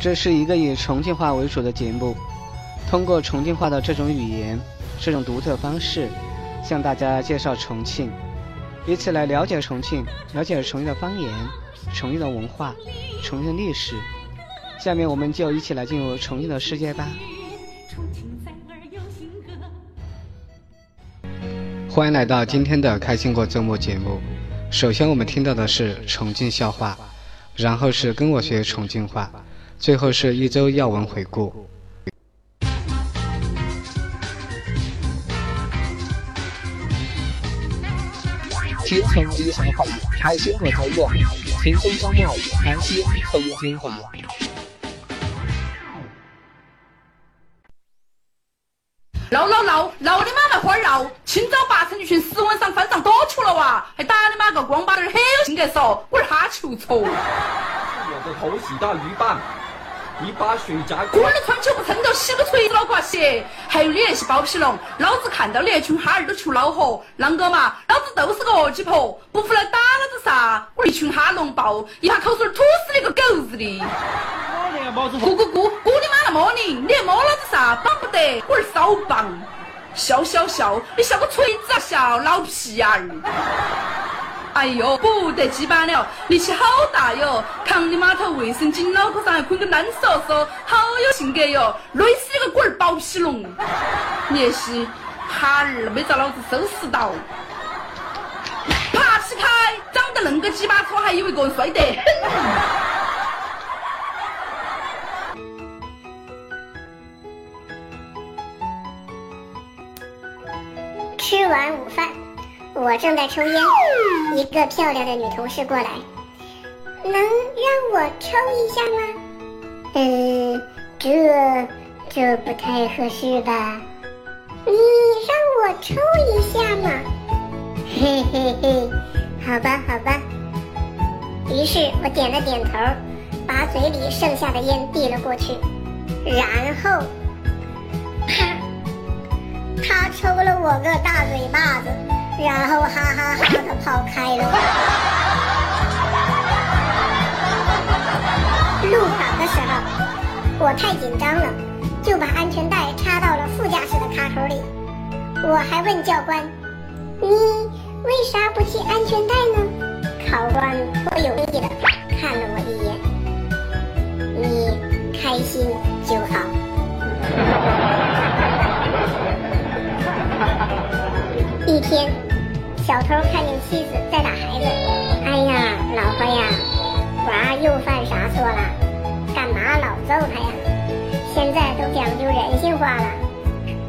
这是一个以重庆话为主的节目，通过重庆话的这种语言、这种独特方式，向大家介绍重庆，以此来了解重庆，了解重庆的方言、重庆的文化、重庆的历史。下面我们就一起来进入重庆的世界吧。欢迎来到今天的开心过周末节目。首先我们听到的是重庆笑话，然后是跟我学重庆话。最后是一周要闻回顾。听重庆笑话，开心过周末；轻松周末，开心重庆话。闹闹闹闹你妈卖花闹！清早八成一群十晚上翻上多球了哇！还打你妈个光巴点很有性格嗦！我是哈球搓。我的偷袭打鱼板。一把雪茄，滚的穿球不撑着，洗个锤子脑瓜血。还有你那些包皮龙，老子看到你那群哈儿都出恼火。啷个嘛？老子都是个恶鸡婆，不服来打老子噻！我一群哈龙爆，一下口水吐死你个狗日的！咕咕咕，咕你妈来摸你！你摸老子噻？绑不得，我儿骚棒。笑笑笑，你笑个锤子啊笑，老皮眼儿。哎呦，不得鸡巴了，力气好大哟！扛你码头卫生巾，脑壳上还捆个烂嗦嗦，好有性格哟！累死你个龟儿包皮龙！也是哈儿没遭老子收拾到，爬起开！长得恁个鸡巴丑，还以为个人帅得很。我正在抽烟，一个漂亮的女同事过来，能让我抽一下吗？嗯，这这不太合适吧？你让我抽一下嘛？嘿嘿嘿，好吧好吧。于是我点了点头，把嘴里剩下的烟递了过去，然后，啪，他抽了我个大嘴巴子。然后哈哈哈的跑开了。路考的时候，我太紧张了，就把安全带插到了副驾驶的卡口里。我还问教官：“你为啥不系安全带呢？”考官颇有意的看了我一眼：“你开心就好。”一天。小偷看见妻子在打孩子，哎呀，老婆呀，娃又犯啥错了？干嘛老揍他呀？现在都讲究人性化了。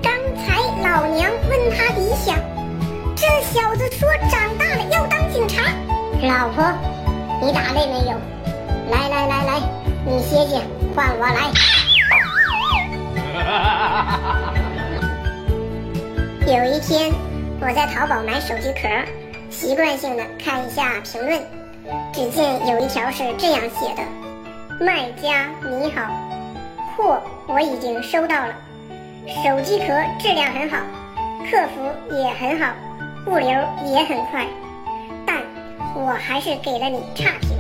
刚才老娘问他理想，这小子说长大了要当警察。老婆，你打累没有？来来来来，你歇歇，换我来。有一天。我在淘宝买手机壳，习惯性的看一下评论，只见有一条是这样写的：“卖家你好，货我已经收到了，手机壳质量很好，客服也很好，物流也很快，但我还是给了你差评，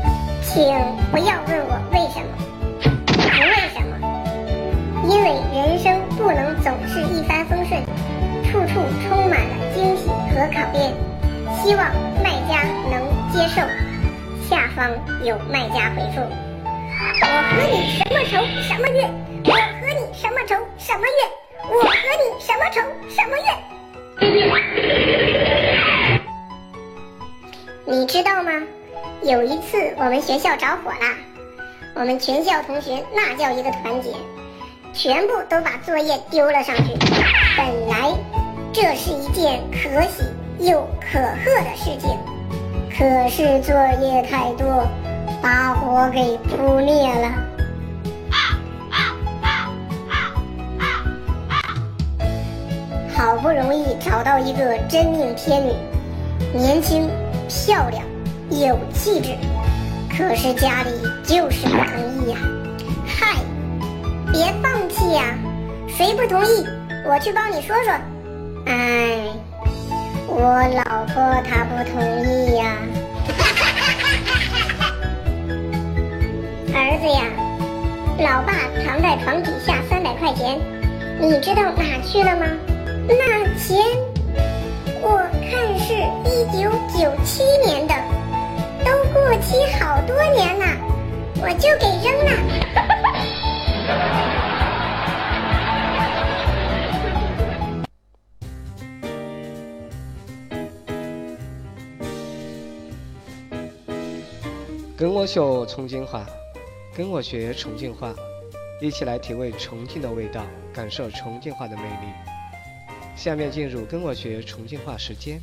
请不要问我为什么，不为什么，因为人生考验，希望卖家能接受。下方有卖家回复：我和你什么仇什么怨？我和你什么仇什么怨？我和你什么仇什么怨？你知道吗？有一次我们学校着火了，我们全校同学那叫一个团结，全部都把作业丢了上去。本来。这是一件可喜又可贺的事情，可是作业太多，把火给扑灭了。好不容易找到一个真命天女，年轻、漂亮、有气质，可是家里就是不同意呀。嗨，别放弃呀，谁不同意，我去帮你说说。哎，我老婆她不同意呀。儿子呀，老爸藏在床底下三百块钱，你知道哪去了吗？那钱，我看是一九九七年的，都过期好多年了，我就给扔了。跟我学重庆话，跟我学重庆话，一起来体味重庆的味道，感受重庆话的魅力。下面进入跟我学重庆话时间。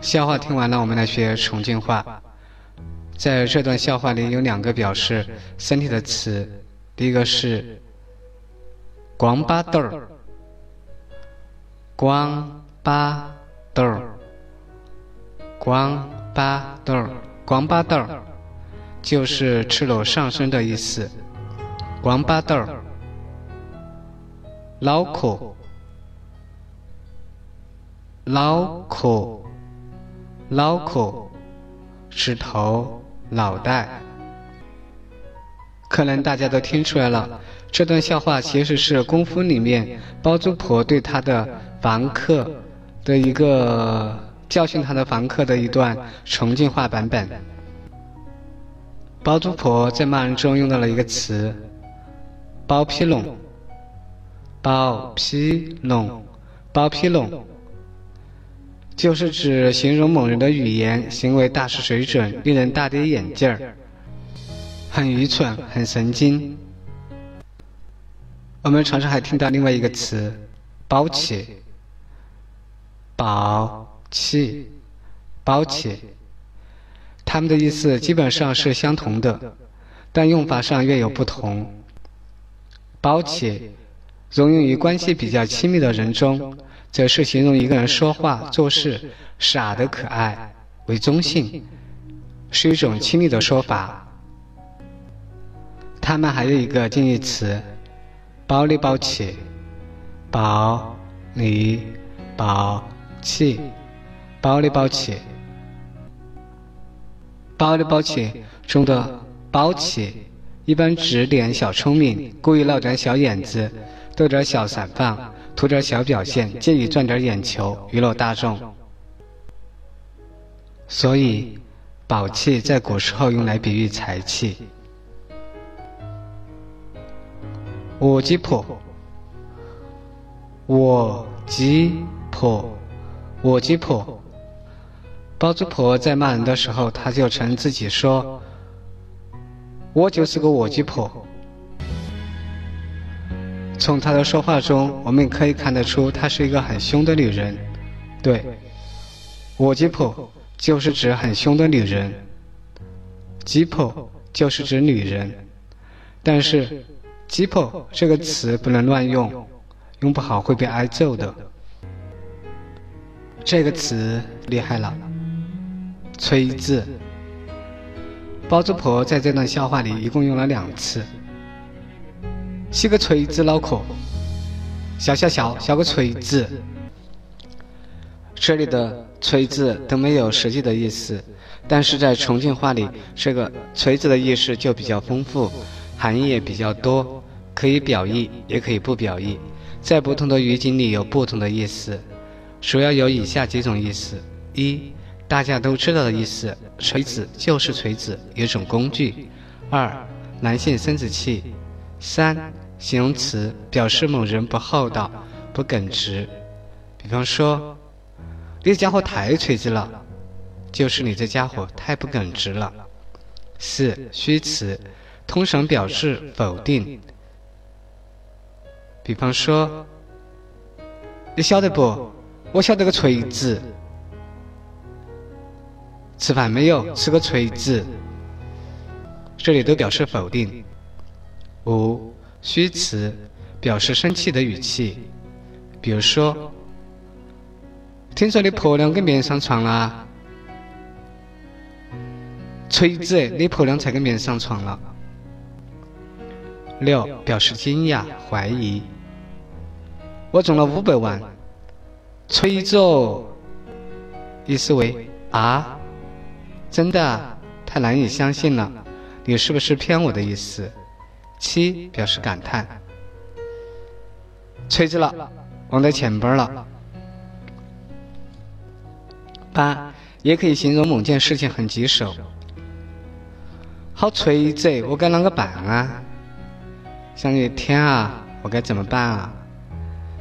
笑话听完了，我们来学重庆话。在这段笑话里有两个表示身体的词，第一个是“光巴豆儿”，“光巴豆儿”，“光巴豆儿”，“光巴豆儿”就是赤裸上身的意思，“光巴豆儿”。脑壳，脑壳，脑壳，是头。脑袋，可能大家都听出来了，这段笑话其实是功夫里面包租婆对他的房客的一个教训他的房客的一段重庆话版本。包租婆在骂人中用到了一个词“包皮龙”，包皮龙，包皮龙。就是指形容某人的语言行为大失水准，令人大跌眼镜儿，很愚蠢，很神经。我们常常还听到另外一个词“包起”，“包起”，“包起”，它们的意思基本上是相同的，但用法上略有不同。“包起”容用于关系比较亲密的人中。则是形容一个人说话做事傻的可爱，为中性，是一种亲密的说法。他们还有一个近义词，包里包气，包里包气，包里包气，包里包气中的包气，一般指点小聪明，故意闹点小眼子，逗点小散放。图点小表现，借以赚点眼球，娱乐大众。所以，宝气在古时候用来比喻财气。我鸡婆，我鸡婆，我鸡婆。包租婆在骂人的时候，她就称自己说：“我就是个卧鸡婆。”从她的说话中，我们可以看得出，她是一个很凶的女人。对，我吉婆就是指很凶的女人，吉婆就是指女人。但是，吉婆这个词不能乱用，用不好会被挨揍的。这个词厉害了，锤子。包租婆在这段笑话里一共用了两次。洗个锤子脑壳，笑笑笑笑个锤子。这里的锤子都没有实际的意思，但是在重庆话里，这个锤子的意思就比较丰富，含义也比较多，可以表意，也可以不表意，在不同的语境里有不同的意思，主要有以下几种意思：一，大家都知道的意思，锤子就是锤子，一种工具；二，男性生殖器。三，形容词表示某人不厚道、不耿直。比方说，你这家伙太锤子了，就是你这家伙太不耿直了。四，虚词通常表示否定。比方说，你晓得不？我晓得个锤子。吃饭没有？吃个锤子。这里都表示否定。五虚词表示生气的语气，比如说：“听说你婆娘跟别人上床了。”锤子，你婆娘才跟别人上床了。六表示惊讶、怀疑，我中了五百万。锤子哦，意思为啊，真的，太难以相信了，你是不是骗我的意思？七表示感叹，锤子了，忘在前边了。八也可以形容某件事情很棘手，好锤子，我该啷个办啊？想于天啊，我该怎么办啊？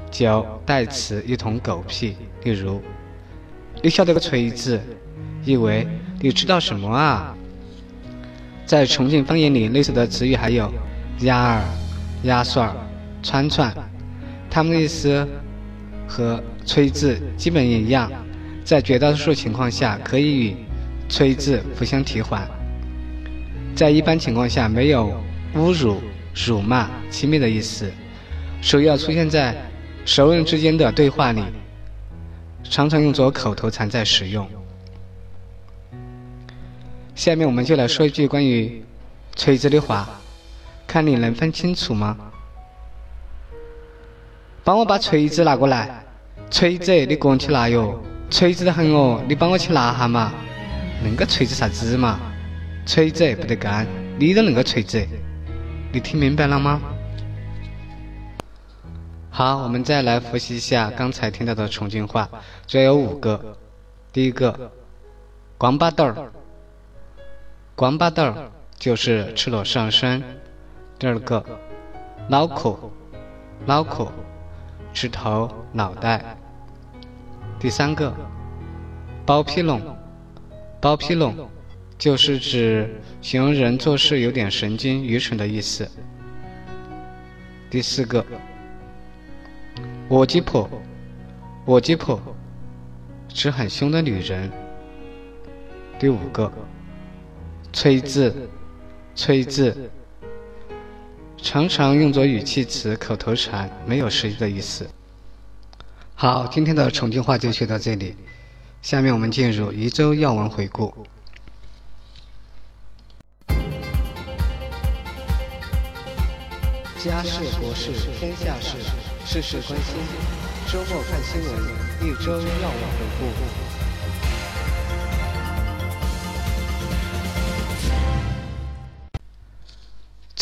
九代词一同狗屁，例如，你晓得个锤子，意为你知道什么啊？在重庆方言里，类似的词语还有伢儿、牙刷、串串，它们的意思和吹字基本一样，在绝大多数情况下可以与吹字互相替换，在一般情况下没有侮辱、辱骂、轻蔑的意思，首要出现在。熟人之间的对话里，常常用作口头禅在使用。下面我们就来说一句关于锤子的话，看你能分清楚吗？帮我把锤子拿过来，锤子你个人去拿哟，锤子的很哦，你帮我去拿哈嘛。恁个锤子啥子嘛？锤子不得干，你都恁个锤子，你听明白了吗？好，我们再来复习一下刚才听到的重庆话，主要有五个。第一个，光巴豆儿，光巴豆儿就是赤裸上身。第二个，脑壳，脑壳，指头、脑袋。第三个，包皮龙，包皮龙就是指形容人做事有点神经、愚蠢的意思。第四个。我鸡婆，我鸡婆，指很凶的女人。第五个，锤子，锤子，常常用作语气词、口头禅，没有实际的意思。好，今天的重庆话就学到这里，下面我们进入一周要闻回顾。家事国事天下事。事事关心，周末看新闻，一周要闻回顾。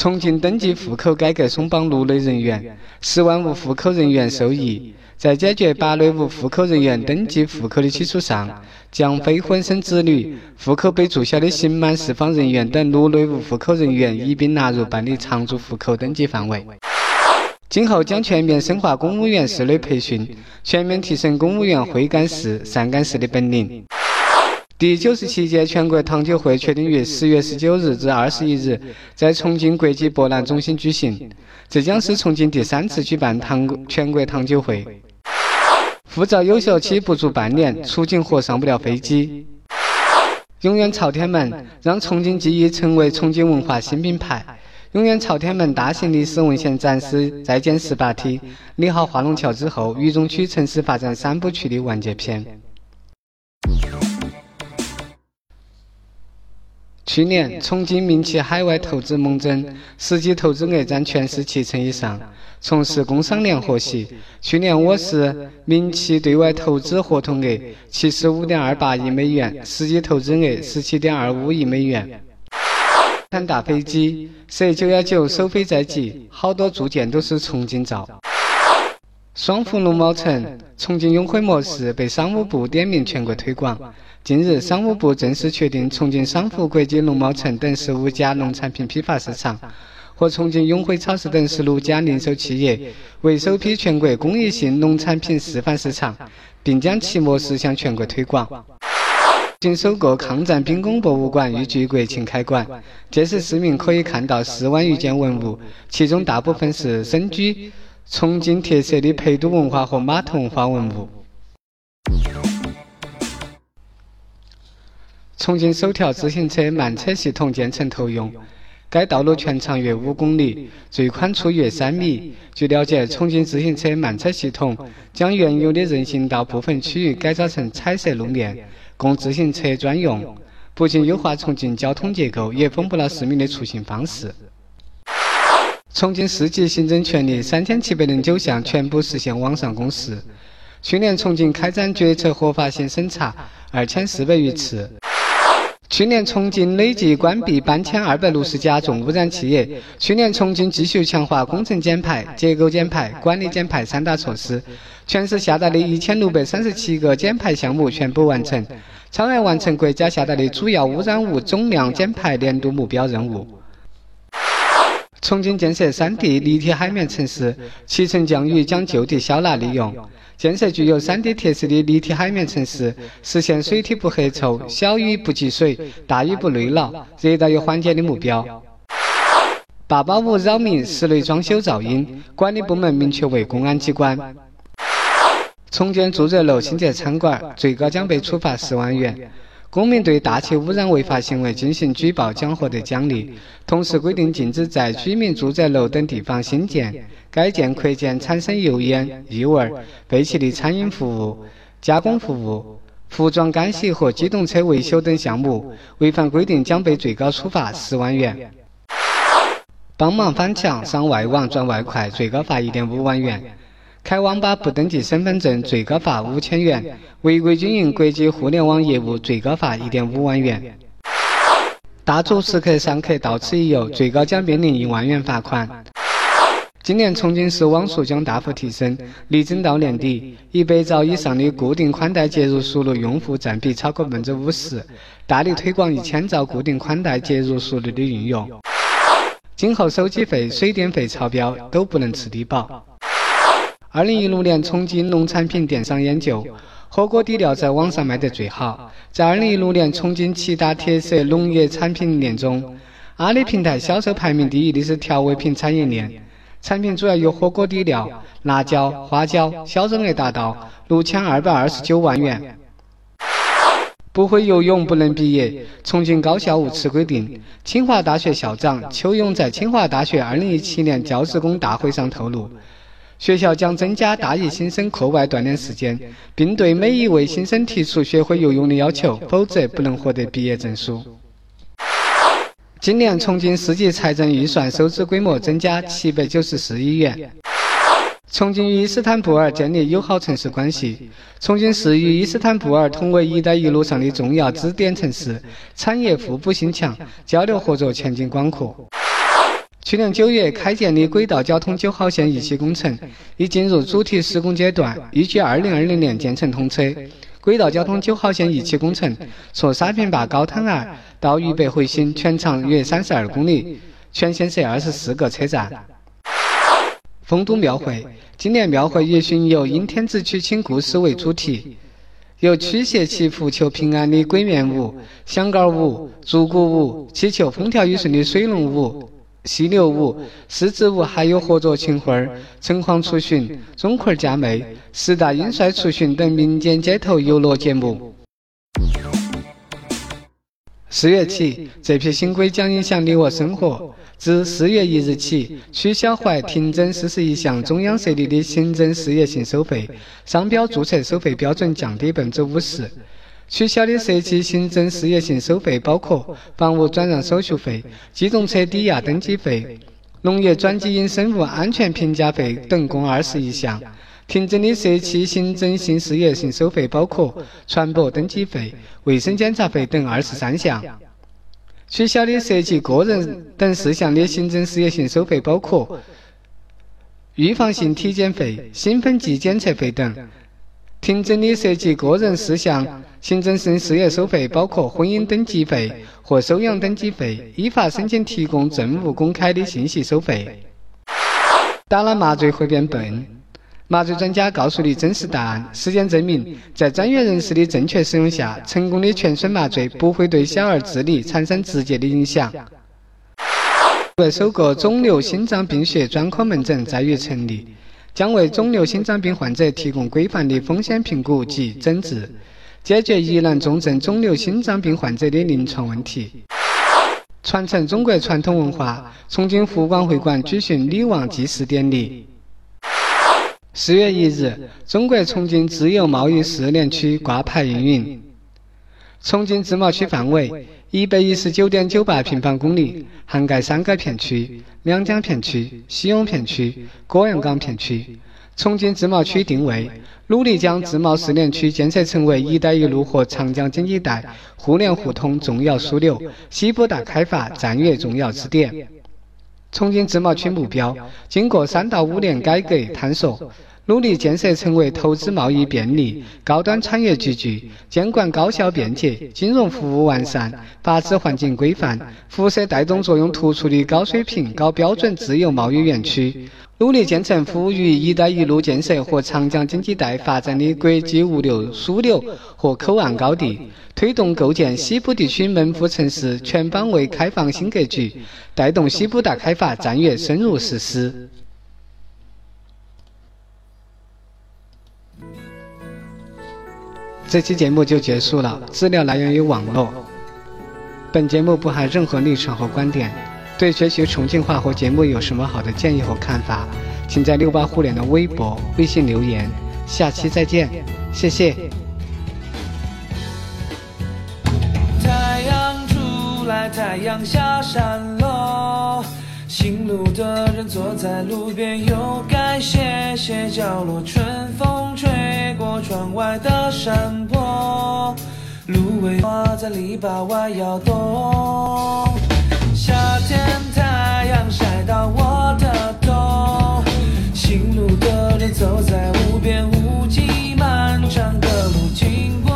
重庆登记户口改革松绑六类人员，十万无户口人员受益。在解决八类无户口人员登记户口的基础上，将非婚生子女、户口被注销的刑满释放人员等六类无户口人员一并纳入办理常住户口登记范围。今后将全面深化公务员事类培训，全面提升公务员会干事、善干事的本领。第九十七届全国糖酒会确定于十月十九日至二十一日在重庆国际博览中心举行，这将是重庆第三次举办糖全国糖酒会。护照有效期不足半年，出境或上不了飞机。永远朝天门，让重庆记忆成为重庆文化新品牌。永远朝天门大型历史文献展示在建十八梯，理好化龙桥之后，渝中区城市发展三部曲的完结篇。去年，重庆民企海外投资猛增，实际投资额占全市七成以上。从事工商联获悉，去年我市民企对外投资合同额七十五点二八亿美元，实际投资额十七点二五亿美元。看大飞机，，C 九幺九首飞在即，好多铸件都是重庆造。双福龙猫城重庆永辉模式被商务部点名全国推广。近日，商务部正式确定重庆商福国际农贸城等十五家农产品批发市场和重庆永辉超市等十六家零售企业为首批全国公益性农产品示范市场，并将其模式向全国推广。仅首个抗战兵工博物馆预计国庆开馆，届时市民可以看到四万余件文物，其中大部分是身居重庆特色的陪都文化和码头文化文物。重庆首条自行车慢车系统建成投用。该道路全长约五公里，最宽处约三米。据了解，重庆自行车慢车系统将原有的人行道部分区域改造成彩色路面，供自行车专用。不仅优化重庆交通结构，也丰富了市民的出行方式。重庆市级行政权力三千七百零九项全部实现网上公示。去年重庆开展决策合法性审查二千四百余次。去年重庆累计关闭搬迁二百六十家重污染企业。去年重庆继续强化工程减排、结构减排、管理减排三大措施，全市下达的一千六百三十七个减排项目全部完成，超额完成国家下达的主要污染物总量减排年度目标任务。重庆建设三地立体海绵城市，七层降雨将就地消纳利用。建设具有三 D 特色的立体海绵城市，实现水体不黑臭、小雨不积水、大雨不累涝、热岛有缓解的目标。八八五扰民室内装修噪音，管理部门明确为公安机关。重建住宅楼新建餐馆，最高将被处罚十万元。公民对大气污染违法行为进行举报将获得奖励。同时规定，禁止在居民住宅楼等地方新建。改建、扩建产生油烟、异味、废气的餐饮服务、加工服务、服装干洗和机动车维修等项目，违反规定将被最高处罚十万元。帮忙翻墙、上外网赚外快，最高罚一点五万元。开网吧不登记身份证，最高罚五千元。违规经营国际互联网业务，最高罚一点五万元。大足食客上客到此一游，最高将面临一万元罚款。今年重庆市网速将大幅提升，力争到年底，一百兆以上的固定宽带接入速率用户占比超过百分之五十，大力推广一千兆固定宽带接入速率的运用。今后手机费、水电费超标都不能吃低保。二零一六年重庆农产品电商研究，火锅底料在网上卖得最好。在二零一六年重庆七大特色农业产品链中，阿里平台销售排名第一的是调味品产业链。产品主要有火锅底料、辣椒、花椒，销售额达到六千二百二十九万元。不会游泳不能毕业。重庆高校无此规定。清华大学校长邱勇在清华大学二零一七年教职工大会上透露，学校将增加大一新生课外锻炼时间，并对每一位新生提出学会游泳的要求，否则不能获得毕业证书。今年重庆市级财政预算收支规模增加七百九十四亿元。重庆与伊斯坦布尔建立友好城市关系。重庆市与伊斯坦布尔同为“一带一路”上的重要支点城市，产业互补性强，交流合作前景广阔。去年九月开建的轨道交通九号线一期工程已进入主体施工阶段，预计二零二零年建成通车。轨道交通九号线一期工程从沙坪坝高滩儿到渝北回新，全长约三十二公里，全线设二十四个车站。丰都庙会今年庙会以巡游阴天子娶亲故事为主题，由驱邪祈福求平安的鬼面舞、响杆舞、竹鼓舞，祈求风调雨顺的水龙舞。犀牛舞、狮子舞，还有合作秦会儿、城隍出巡、钟馗嫁妹、十大英帅出巡等民间街头游乐节目。四月起，这批新规将影响你我生活。自四月一日起，取消或停征四十一项中央设立的行政事业性收费，商标注册收费标准降低百分之五十。取消的涉及行政事业性收费包括房屋转让手续费、机动车抵押登记费、农业转基因生物安全评价费等，共二十一项。停征的涉及行政性事业性收费包括船舶登记费、卫生检查费等二十三项。取消的涉及个人等事项的行政事业性收费包括预防性体检费、兴奋剂检测费等。停征的涉及个人事项行政性事业收费包括婚姻登记费和收养登记费、依法申请提供政务公开的信息收费。打了麻醉会变笨？麻醉专家告诉你真实答案。实践证明，在专业人士的正确使用下，成功的全身麻醉不会对小儿智力产生直接的影响。为首个肿瘤心脏病学专科门诊在于成立。将为肿瘤心脏病患者提供规范的风险评估及诊治，解决疑难重症肿瘤心脏病患者的临床问题。传承中国传统文化，重庆湖广会馆举行女王祭祀典礼。四月一日，中国重庆自由贸易试验区挂牌运营。重庆自贸区范围一百一十九点九八平方公里，涵盖三个片区：两江片区、西永片区、果阳岗片区。重庆自贸区定位，努力将自贸试点区建设成为“一带一路”和长江经济带互联互通重要枢纽，西部大开发战略重要支点。重庆自贸区目标：经过三到五年改革探索。努力建设成为投资贸易便利、高端产业聚聚、监管高效便捷、金融服务完善、法治环境规范、辐射带动作用突出的高水平、高标准自由贸易园区。努力建成服务于“一带一路”建设和长江经济带发展的国际物流枢纽和口岸高地，推动构建西部地区门户城市全方位开放新格局，带动西部大开发战略深入实施。这期节目就结束了，资料来源于网络。本节目不含任何立场和观点。对学习重庆话和节目有什么好的建议和看法，请在六八互联的微博、微信留言。下期再见，谢谢。太阳出来，太阳下山喽。行路的人坐在路边，又该歇歇脚落。春风吹。过窗外的山坡，芦苇花在篱笆外摇动。夏天太阳晒到我的头，行路的人走在无边无际漫长的路，经过